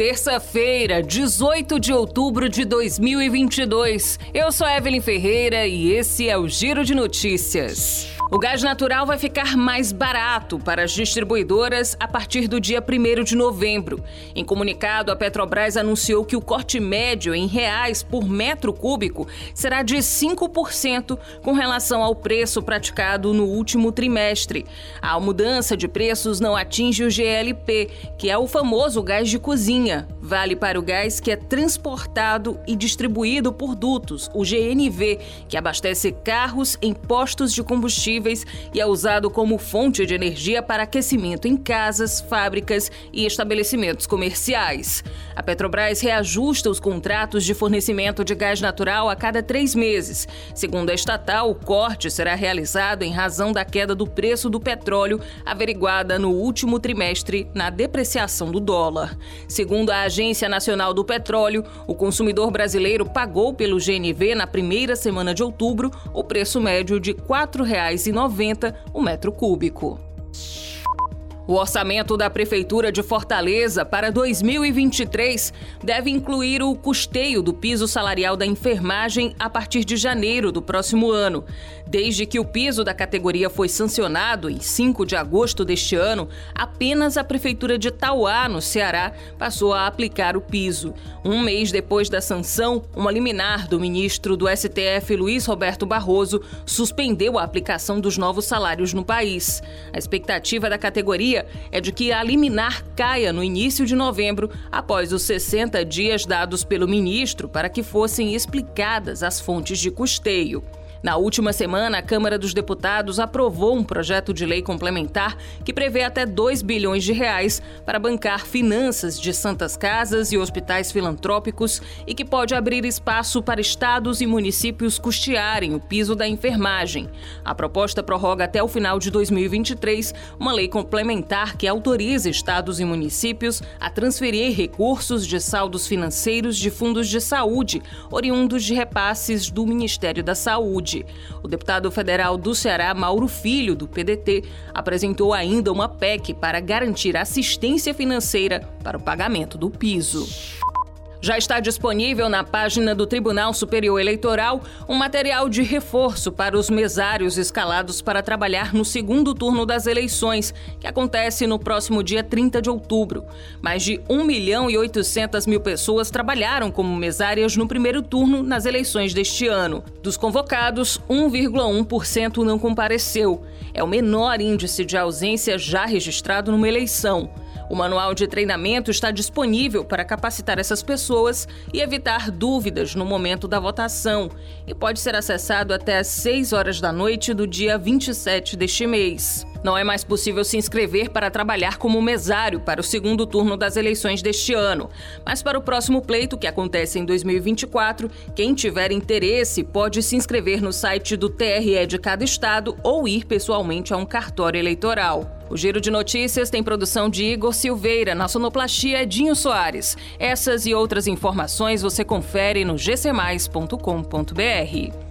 Terça-feira, 18 de outubro de 2022. Eu sou Evelyn Ferreira e esse é o Giro de Notícias. O gás natural vai ficar mais barato para as distribuidoras a partir do dia 1 de novembro. Em comunicado, a Petrobras anunciou que o corte médio em reais por metro cúbico será de 5% com relação ao preço praticado no último trimestre. A mudança de preços não atinge o GLP, que é o famoso gás de cozinha. Vale para o gás que é transportado e distribuído por dutos, o GNV, que abastece carros em postos de combustíveis e é usado como fonte de energia para aquecimento em casas, fábricas e estabelecimentos comerciais. A Petrobras reajusta os contratos de fornecimento de gás natural a cada três meses. Segundo a estatal, o corte será realizado em razão da queda do preço do petróleo averiguada no último trimestre na depreciação do dólar. Segundo a Agência Nacional do Petróleo, o consumidor brasileiro pagou pelo GNV na primeira semana de outubro o preço médio de R$ 4,50 1,90 o metro cúbico. O orçamento da Prefeitura de Fortaleza para 2023 deve incluir o custeio do piso salarial da enfermagem a partir de janeiro do próximo ano. Desde que o piso da categoria foi sancionado em 5 de agosto deste ano, apenas a Prefeitura de Tauá, no Ceará, passou a aplicar o piso. Um mês depois da sanção, uma liminar do ministro do STF, Luiz Roberto Barroso, suspendeu a aplicação dos novos salários no país. A expectativa da categoria é de que a liminar caia no início de novembro, após os 60 dias dados pelo ministro para que fossem explicadas as fontes de custeio. Na última semana, a Câmara dos Deputados aprovou um projeto de lei complementar que prevê até 2 bilhões de reais para bancar finanças de santas casas e hospitais filantrópicos e que pode abrir espaço para estados e municípios custearem o piso da enfermagem. A proposta prorroga até o final de 2023 uma lei complementar que autoriza estados e municípios a transferir recursos de saldos financeiros de fundos de saúde oriundos de repasses do Ministério da Saúde. Saúde. O deputado federal do Ceará, Mauro Filho, do PDT, apresentou ainda uma PEC para garantir assistência financeira para o pagamento do piso. Já está disponível na página do Tribunal Superior Eleitoral um material de reforço para os mesários escalados para trabalhar no segundo turno das eleições, que acontece no próximo dia 30 de outubro. Mais de 1 milhão e 800 mil pessoas trabalharam como mesárias no primeiro turno nas eleições deste ano. Dos convocados, 1,1% não compareceu. É o menor índice de ausência já registrado numa eleição. O manual de treinamento está disponível para capacitar essas pessoas e evitar dúvidas no momento da votação e pode ser acessado até às 6 horas da noite do dia 27 deste mês. Não é mais possível se inscrever para trabalhar como mesário para o segundo turno das eleições deste ano. Mas para o próximo pleito, que acontece em 2024, quem tiver interesse pode se inscrever no site do TRE de cada estado ou ir pessoalmente a um cartório eleitoral. O Giro de Notícias tem produção de Igor Silveira, na sonoplastia Edinho Soares. Essas e outras informações você confere no gcmais.com.br.